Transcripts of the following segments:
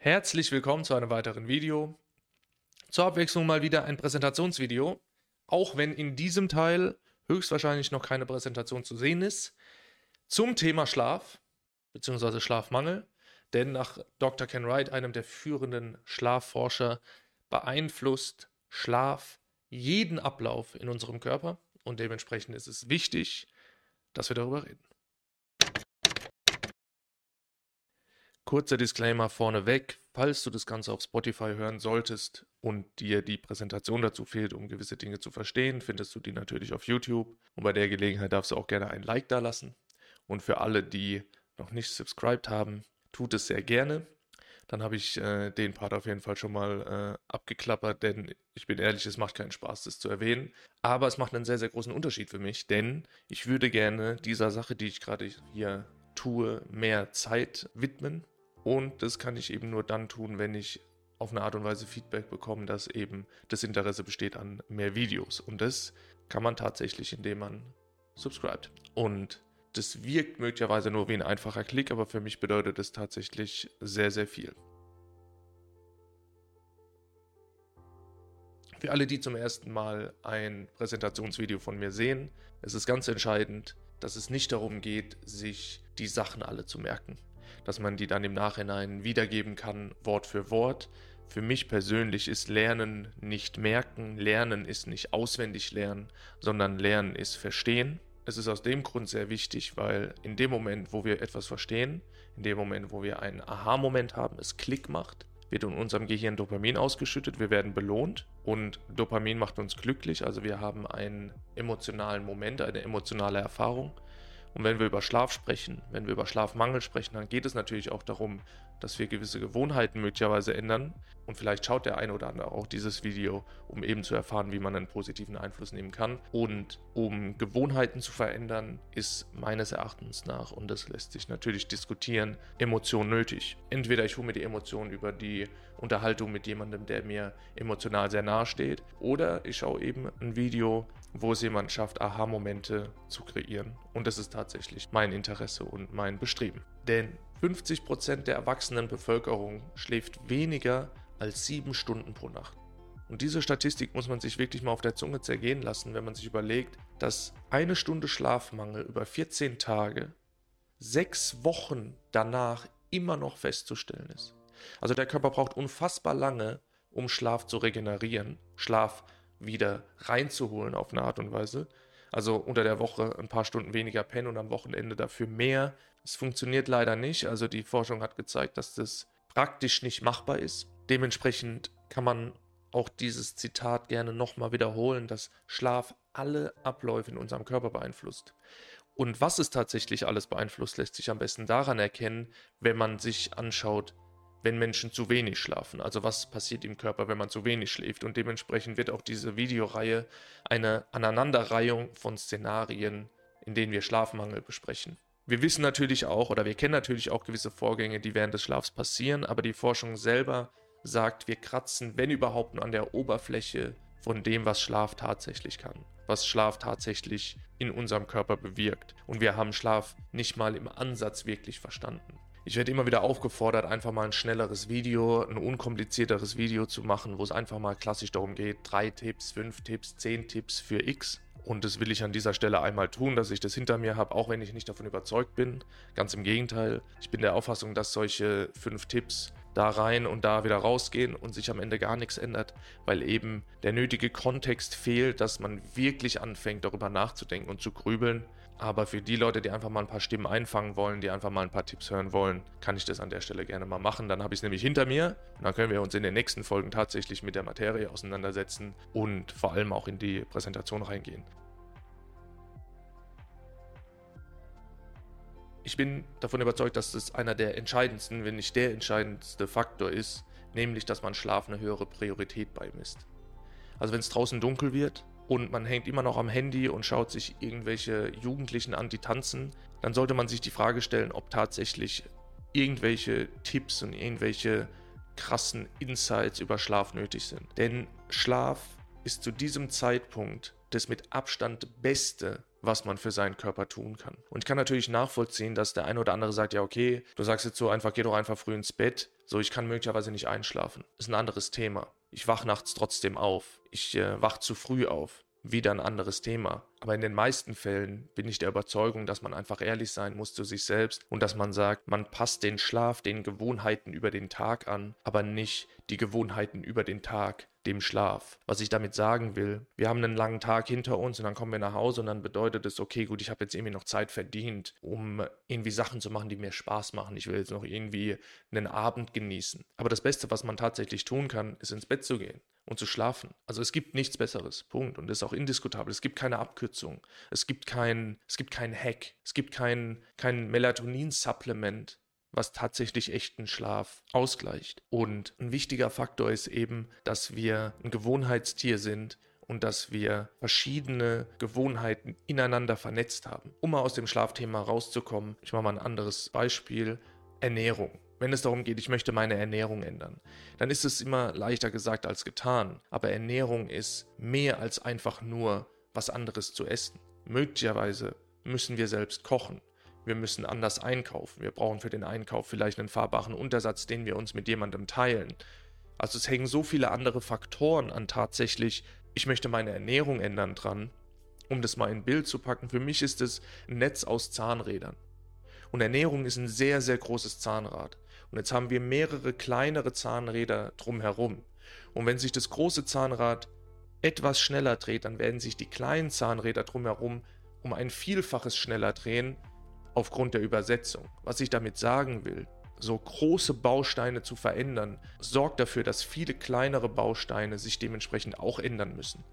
Herzlich willkommen zu einem weiteren Video. Zur Abwechslung mal wieder ein Präsentationsvideo, auch wenn in diesem Teil höchstwahrscheinlich noch keine Präsentation zu sehen ist, zum Thema Schlaf bzw. Schlafmangel. Denn nach Dr. Ken Wright, einem der führenden Schlafforscher, beeinflusst Schlaf jeden Ablauf in unserem Körper und dementsprechend ist es wichtig, dass wir darüber reden. Kurzer Disclaimer vorneweg, falls du das Ganze auf Spotify hören solltest und dir die Präsentation dazu fehlt, um gewisse Dinge zu verstehen, findest du die natürlich auf YouTube. Und bei der Gelegenheit darfst du auch gerne ein Like da lassen. Und für alle, die noch nicht subscribed haben, tut es sehr gerne. Dann habe ich äh, den Part auf jeden Fall schon mal äh, abgeklappert, denn ich bin ehrlich, es macht keinen Spaß, das zu erwähnen. Aber es macht einen sehr, sehr großen Unterschied für mich, denn ich würde gerne dieser Sache, die ich gerade hier tue, mehr Zeit widmen und das kann ich eben nur dann tun, wenn ich auf eine Art und Weise Feedback bekomme, dass eben das Interesse besteht an mehr Videos. Und das kann man tatsächlich, indem man subscribt. Und das wirkt möglicherweise nur wie ein einfacher Klick, aber für mich bedeutet es tatsächlich sehr, sehr viel. Für alle, die zum ersten Mal ein Präsentationsvideo von mir sehen, es ist ganz entscheidend, dass es nicht darum geht, sich die Sachen alle zu merken dass man die dann im Nachhinein wiedergeben kann, Wort für Wort. Für mich persönlich ist Lernen nicht merken, Lernen ist nicht auswendig lernen, sondern Lernen ist verstehen. Es ist aus dem Grund sehr wichtig, weil in dem Moment, wo wir etwas verstehen, in dem Moment, wo wir einen Aha-Moment haben, es Klick macht, wird in unserem Gehirn Dopamin ausgeschüttet, wir werden belohnt und Dopamin macht uns glücklich, also wir haben einen emotionalen Moment, eine emotionale Erfahrung und wenn wir über Schlaf sprechen, wenn wir über Schlafmangel sprechen, dann geht es natürlich auch darum, dass wir gewisse Gewohnheiten möglicherweise ändern. Und vielleicht schaut der eine oder andere auch dieses Video, um eben zu erfahren, wie man einen positiven Einfluss nehmen kann. Und um Gewohnheiten zu verändern, ist meines Erachtens nach, und das lässt sich natürlich diskutieren, Emotion nötig. Entweder ich hole mir die Emotion über die Unterhaltung mit jemandem, der mir emotional sehr nahe steht, oder ich schaue eben ein Video, wo es jemand schafft, Aha-Momente zu kreieren. Und das ist tatsächlich mein Interesse und mein Bestreben. Denn 50% der erwachsenen Bevölkerung schläft weniger als sieben Stunden pro Nacht. Und diese Statistik muss man sich wirklich mal auf der Zunge zergehen lassen, wenn man sich überlegt, dass eine Stunde Schlafmangel über 14 Tage sechs Wochen danach immer noch festzustellen ist. Also der Körper braucht unfassbar lange, um Schlaf zu regenerieren, Schlaf wieder reinzuholen auf eine Art und Weise. Also unter der Woche ein paar Stunden weniger pennen und am Wochenende dafür mehr. Es funktioniert leider nicht. Also die Forschung hat gezeigt, dass das praktisch nicht machbar ist. Dementsprechend kann man auch dieses Zitat gerne nochmal wiederholen, dass Schlaf alle Abläufe in unserem Körper beeinflusst. Und was es tatsächlich alles beeinflusst, lässt sich am besten daran erkennen, wenn man sich anschaut, wenn Menschen zu wenig schlafen. Also was passiert im Körper, wenn man zu wenig schläft. Und dementsprechend wird auch diese Videoreihe eine Aneinanderreihung von Szenarien, in denen wir Schlafmangel besprechen. Wir wissen natürlich auch oder wir kennen natürlich auch gewisse Vorgänge, die während des Schlafs passieren, aber die Forschung selber sagt, wir kratzen, wenn überhaupt, nur an der Oberfläche von dem, was Schlaf tatsächlich kann, was Schlaf tatsächlich in unserem Körper bewirkt. Und wir haben Schlaf nicht mal im Ansatz wirklich verstanden. Ich werde immer wieder aufgefordert, einfach mal ein schnelleres Video, ein unkomplizierteres Video zu machen, wo es einfach mal klassisch darum geht, drei Tipps, fünf Tipps, zehn Tipps für X. Und das will ich an dieser Stelle einmal tun, dass ich das hinter mir habe, auch wenn ich nicht davon überzeugt bin. Ganz im Gegenteil. Ich bin der Auffassung, dass solche fünf Tipps da rein und da wieder rausgehen und sich am Ende gar nichts ändert, weil eben der nötige Kontext fehlt, dass man wirklich anfängt, darüber nachzudenken und zu grübeln aber für die Leute, die einfach mal ein paar Stimmen einfangen wollen, die einfach mal ein paar Tipps hören wollen, kann ich das an der Stelle gerne mal machen. Dann habe ich es nämlich hinter mir und dann können wir uns in den nächsten Folgen tatsächlich mit der Materie auseinandersetzen und vor allem auch in die Präsentation reingehen. Ich bin davon überzeugt, dass es einer der entscheidendsten, wenn nicht der entscheidendste Faktor ist, nämlich dass man Schlaf eine höhere Priorität beimisst. Also wenn es draußen dunkel wird, und man hängt immer noch am Handy und schaut sich irgendwelche Jugendlichen an, die tanzen, dann sollte man sich die Frage stellen, ob tatsächlich irgendwelche Tipps und irgendwelche krassen Insights über Schlaf nötig sind. Denn Schlaf ist zu diesem Zeitpunkt das mit Abstand beste, was man für seinen Körper tun kann. Und ich kann natürlich nachvollziehen, dass der eine oder andere sagt, ja, okay, du sagst jetzt so einfach, geh doch einfach früh ins Bett. So, ich kann möglicherweise nicht einschlafen. Ist ein anderes Thema. Ich wach nachts trotzdem auf. Ich äh, wach zu früh auf wieder ein anderes Thema. Aber in den meisten Fällen bin ich der Überzeugung, dass man einfach ehrlich sein muss zu sich selbst und dass man sagt, man passt den Schlaf den Gewohnheiten über den Tag an, aber nicht die Gewohnheiten über den Tag dem Schlaf. Was ich damit sagen will, wir haben einen langen Tag hinter uns und dann kommen wir nach Hause und dann bedeutet es, okay, gut, ich habe jetzt irgendwie noch Zeit verdient, um irgendwie Sachen zu machen, die mir Spaß machen. Ich will jetzt noch irgendwie einen Abend genießen. Aber das Beste, was man tatsächlich tun kann, ist ins Bett zu gehen und zu schlafen. Also es gibt nichts Besseres. Punkt. Und das ist auch indiskutabel. Es gibt keine Abkürzung. Es gibt kein, es gibt kein Hack. Es gibt kein, kein Melatonin-Supplement, was tatsächlich echten Schlaf ausgleicht. Und ein wichtiger Faktor ist eben, dass wir ein Gewohnheitstier sind und dass wir verschiedene Gewohnheiten ineinander vernetzt haben. Um mal aus dem Schlafthema rauszukommen, ich mache mal ein anderes Beispiel. Ernährung. Wenn es darum geht, ich möchte meine Ernährung ändern, dann ist es immer leichter gesagt als getan. Aber Ernährung ist mehr als einfach nur was anderes zu essen. Möglicherweise müssen wir selbst kochen. Wir müssen anders einkaufen. Wir brauchen für den Einkauf vielleicht einen fahrbaren Untersatz, den wir uns mit jemandem teilen. Also es hängen so viele andere Faktoren an tatsächlich, ich möchte meine Ernährung ändern dran. Um das mal in Bild zu packen, für mich ist es ein Netz aus Zahnrädern. Und Ernährung ist ein sehr, sehr großes Zahnrad. Und jetzt haben wir mehrere kleinere Zahnräder drumherum. Und wenn sich das große Zahnrad etwas schneller dreht, dann werden sich die kleinen Zahnräder drumherum um ein Vielfaches schneller drehen aufgrund der Übersetzung. Was ich damit sagen will, so große Bausteine zu verändern, sorgt dafür, dass viele kleinere Bausteine sich dementsprechend auch ändern müssen.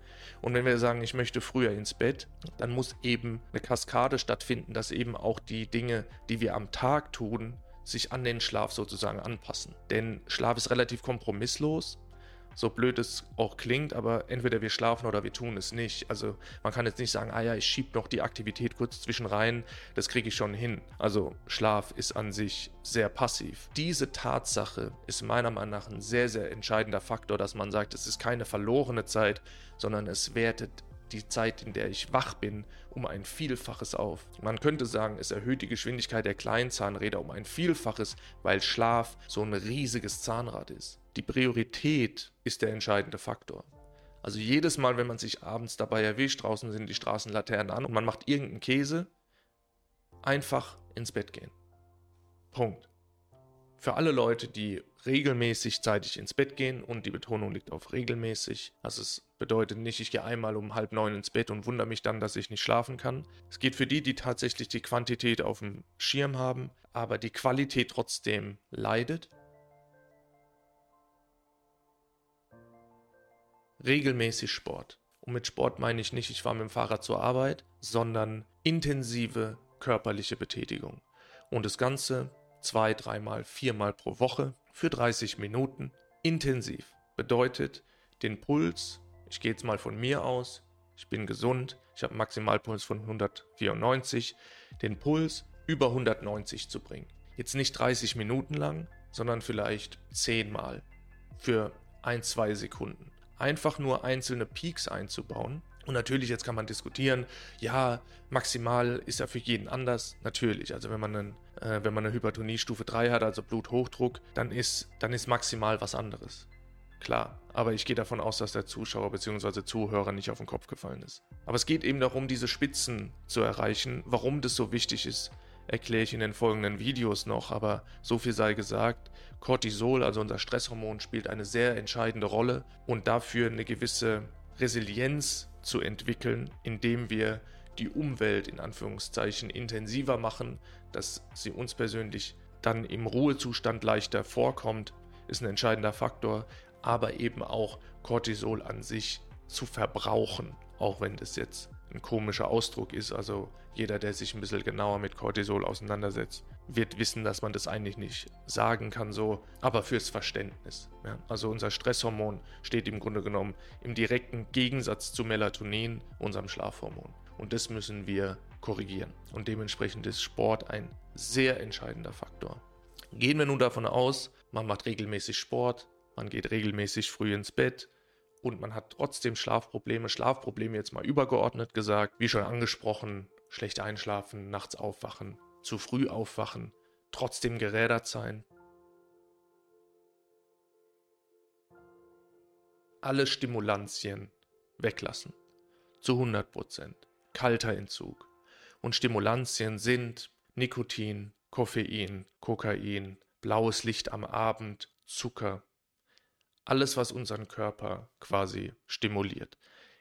Und wenn wir sagen, ich möchte früher ins Bett, dann muss eben eine Kaskade stattfinden, dass eben auch die Dinge, die wir am Tag tun, sich an den Schlaf sozusagen anpassen. Denn Schlaf ist relativ kompromisslos so blöd es auch klingt, aber entweder wir schlafen oder wir tun es nicht. Also man kann jetzt nicht sagen, ah ja, ich schiebe noch die Aktivität kurz zwischen rein, das kriege ich schon hin. Also Schlaf ist an sich sehr passiv. Diese Tatsache ist meiner Meinung nach ein sehr, sehr entscheidender Faktor, dass man sagt, es ist keine verlorene Zeit, sondern es wertet die Zeit, in der ich wach bin, um ein Vielfaches auf. Man könnte sagen, es erhöht die Geschwindigkeit der kleinen Zahnräder um ein Vielfaches, weil Schlaf so ein riesiges Zahnrad ist. Die Priorität ist der entscheidende Faktor. Also jedes Mal, wenn man sich abends dabei erwischt, draußen sind die Straßenlaternen an und man macht irgendeinen Käse, einfach ins Bett gehen. Punkt. Für alle Leute, die regelmäßig zeitig ins Bett gehen und die Betonung liegt auf regelmäßig. Also es bedeutet nicht, ich gehe einmal um halb neun ins Bett und wundere mich dann, dass ich nicht schlafen kann. Es geht für die, die tatsächlich die Quantität auf dem Schirm haben, aber die Qualität trotzdem leidet. regelmäßig Sport. Und mit Sport meine ich nicht, ich fahre mit dem Fahrrad zur Arbeit, sondern intensive körperliche Betätigung. Und das Ganze zwei, dreimal, viermal pro Woche für 30 Minuten intensiv. Bedeutet, den Puls, ich gehe jetzt mal von mir aus, ich bin gesund, ich habe Maximalpuls von 194, den Puls über 190 zu bringen. Jetzt nicht 30 Minuten lang, sondern vielleicht 10 Mal für ein, zwei Sekunden einfach nur einzelne Peaks einzubauen. Und natürlich, jetzt kann man diskutieren, ja, maximal ist ja für jeden anders. Natürlich, also wenn man, einen, äh, wenn man eine Hypertonie Stufe 3 hat, also Bluthochdruck, dann ist, dann ist maximal was anderes. Klar, aber ich gehe davon aus, dass der Zuschauer bzw. Zuhörer nicht auf den Kopf gefallen ist. Aber es geht eben darum, diese Spitzen zu erreichen. Warum das so wichtig ist, erkläre ich in den folgenden Videos noch, aber so viel sei gesagt, Cortisol, also unser Stresshormon, spielt eine sehr entscheidende Rolle und dafür eine gewisse Resilienz zu entwickeln, indem wir die Umwelt in Anführungszeichen intensiver machen, dass sie uns persönlich dann im Ruhezustand leichter vorkommt, ist ein entscheidender Faktor, aber eben auch Cortisol an sich zu verbrauchen, auch wenn das jetzt ein komischer Ausdruck ist. Also jeder, der sich ein bisschen genauer mit Cortisol auseinandersetzt, wird wissen, dass man das eigentlich nicht sagen kann so, aber fürs Verständnis. Ja. Also unser Stresshormon steht im Grunde genommen im direkten Gegensatz zu Melatonin, unserem Schlafhormon. Und das müssen wir korrigieren. Und dementsprechend ist Sport ein sehr entscheidender Faktor. Gehen wir nun davon aus, man macht regelmäßig Sport, man geht regelmäßig früh ins Bett und man hat trotzdem Schlafprobleme, Schlafprobleme jetzt mal übergeordnet gesagt, wie schon angesprochen, schlecht einschlafen, nachts aufwachen, zu früh aufwachen, trotzdem gerädert sein. Alle Stimulantien weglassen. Zu 100 Prozent. Kalter Entzug. Und Stimulantien sind Nikotin, Koffein, Kokain, blaues Licht am Abend, Zucker. Alles, was unseren Körper quasi stimuliert.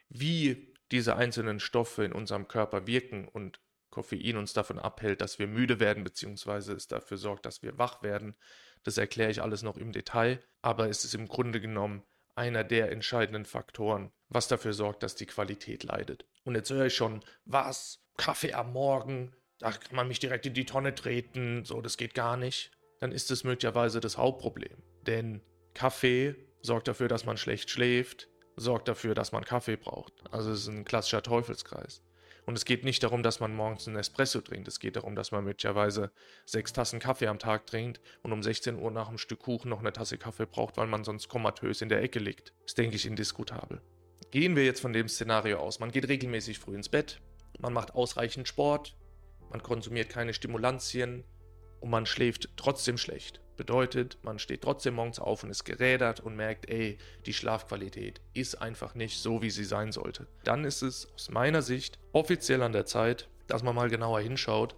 Wie diese einzelnen Stoffe in unserem Körper wirken und Koffein uns davon abhält, dass wir müde werden, beziehungsweise es dafür sorgt, dass wir wach werden. Das erkläre ich alles noch im Detail, aber es ist im Grunde genommen einer der entscheidenden Faktoren, was dafür sorgt, dass die Qualität leidet. Und jetzt höre ich schon, was? Kaffee am Morgen? Da kann man mich direkt in die Tonne treten, so, das geht gar nicht. Dann ist es möglicherweise das Hauptproblem. Denn Kaffee sorgt dafür, dass man schlecht schläft, sorgt dafür, dass man Kaffee braucht. Also es ist ein klassischer Teufelskreis. Und es geht nicht darum, dass man morgens einen Espresso trinkt. Es geht darum, dass man möglicherweise sechs Tassen Kaffee am Tag trinkt und um 16 Uhr nach einem Stück Kuchen noch eine Tasse Kaffee braucht, weil man sonst komatös in der Ecke liegt. Das denke ich indiskutabel. Gehen wir jetzt von dem Szenario aus. Man geht regelmäßig früh ins Bett, man macht ausreichend Sport, man konsumiert keine Stimulantien und man schläft trotzdem schlecht. Bedeutet, man steht trotzdem morgens auf und ist gerädert und merkt, ey, die Schlafqualität ist einfach nicht so, wie sie sein sollte. Dann ist es aus meiner Sicht offiziell an der Zeit, dass man mal genauer hinschaut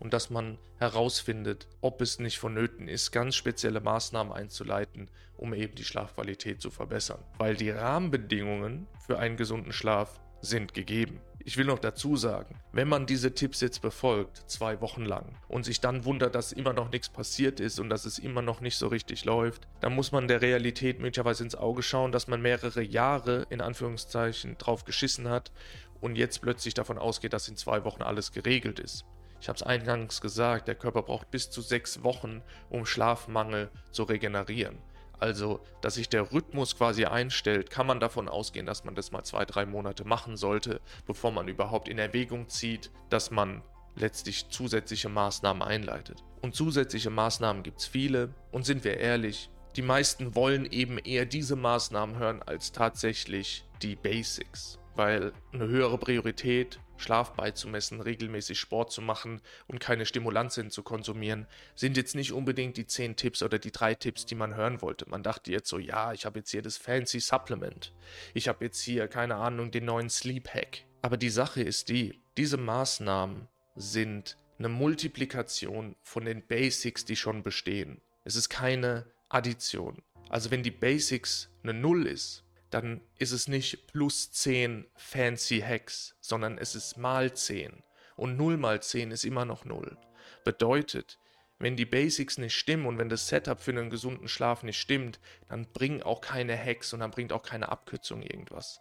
und dass man herausfindet, ob es nicht vonnöten ist, ganz spezielle Maßnahmen einzuleiten, um eben die Schlafqualität zu verbessern. Weil die Rahmenbedingungen für einen gesunden Schlaf sind gegeben. Ich will noch dazu sagen, wenn man diese Tipps jetzt befolgt, zwei Wochen lang, und sich dann wundert, dass immer noch nichts passiert ist und dass es immer noch nicht so richtig läuft, dann muss man der Realität möglicherweise ins Auge schauen, dass man mehrere Jahre in Anführungszeichen drauf geschissen hat und jetzt plötzlich davon ausgeht, dass in zwei Wochen alles geregelt ist. Ich habe es eingangs gesagt, der Körper braucht bis zu sechs Wochen, um Schlafmangel zu regenerieren also dass sich der Rhythmus quasi einstellt, kann man davon ausgehen, dass man das mal zwei, drei Monate machen sollte, bevor man überhaupt in Erwägung zieht, dass man letztlich zusätzliche Maßnahmen einleitet. Und zusätzliche Maßnahmen gibt es viele und sind wir ehrlich, die meisten wollen eben eher diese Maßnahmen hören als tatsächlich die Basics, weil eine höhere Priorität Schlaf beizumessen, regelmäßig Sport zu machen und keine Stimulantien zu konsumieren, sind jetzt nicht unbedingt die 10 Tipps oder die 3 Tipps, die man hören wollte. Man dachte jetzt so, ja, ich habe jetzt hier das fancy Supplement. Ich habe jetzt hier, keine Ahnung, den neuen Sleep Hack. Aber die Sache ist die, diese Maßnahmen sind eine Multiplikation von den Basics, die schon bestehen. Es ist keine Addition. Also wenn die Basics eine Null ist, dann ist es nicht plus 10 fancy Hacks, sondern es ist mal 10. Und 0 mal 10 ist immer noch 0. Bedeutet, wenn die Basics nicht stimmen und wenn das Setup für einen gesunden Schlaf nicht stimmt, dann bringen auch keine Hacks und dann bringt auch keine Abkürzung irgendwas.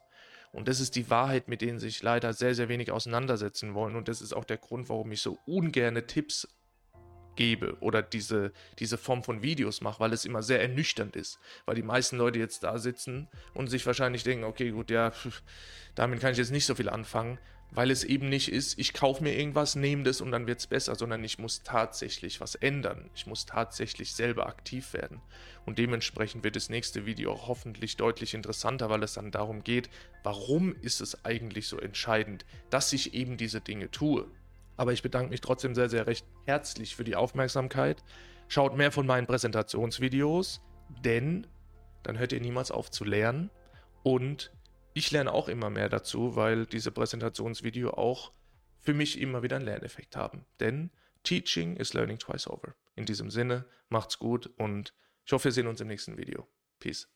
Und das ist die Wahrheit, mit denen sich leider sehr, sehr wenig auseinandersetzen wollen. Und das ist auch der Grund, warum ich so ungerne Tipps gebe oder diese, diese Form von Videos mache, weil es immer sehr ernüchternd ist. Weil die meisten Leute jetzt da sitzen und sich wahrscheinlich denken, okay, gut, ja, damit kann ich jetzt nicht so viel anfangen, weil es eben nicht ist, ich kaufe mir irgendwas, nehme das und dann wird es besser, sondern ich muss tatsächlich was ändern. Ich muss tatsächlich selber aktiv werden. Und dementsprechend wird das nächste Video hoffentlich deutlich interessanter, weil es dann darum geht, warum ist es eigentlich so entscheidend, dass ich eben diese Dinge tue. Aber ich bedanke mich trotzdem sehr, sehr recht herzlich für die Aufmerksamkeit. Schaut mehr von meinen Präsentationsvideos, denn dann hört ihr niemals auf zu lernen. Und ich lerne auch immer mehr dazu, weil diese Präsentationsvideo auch für mich immer wieder einen Lerneffekt haben. Denn Teaching is learning twice over. In diesem Sinne, macht's gut und ich hoffe, wir sehen uns im nächsten Video. Peace.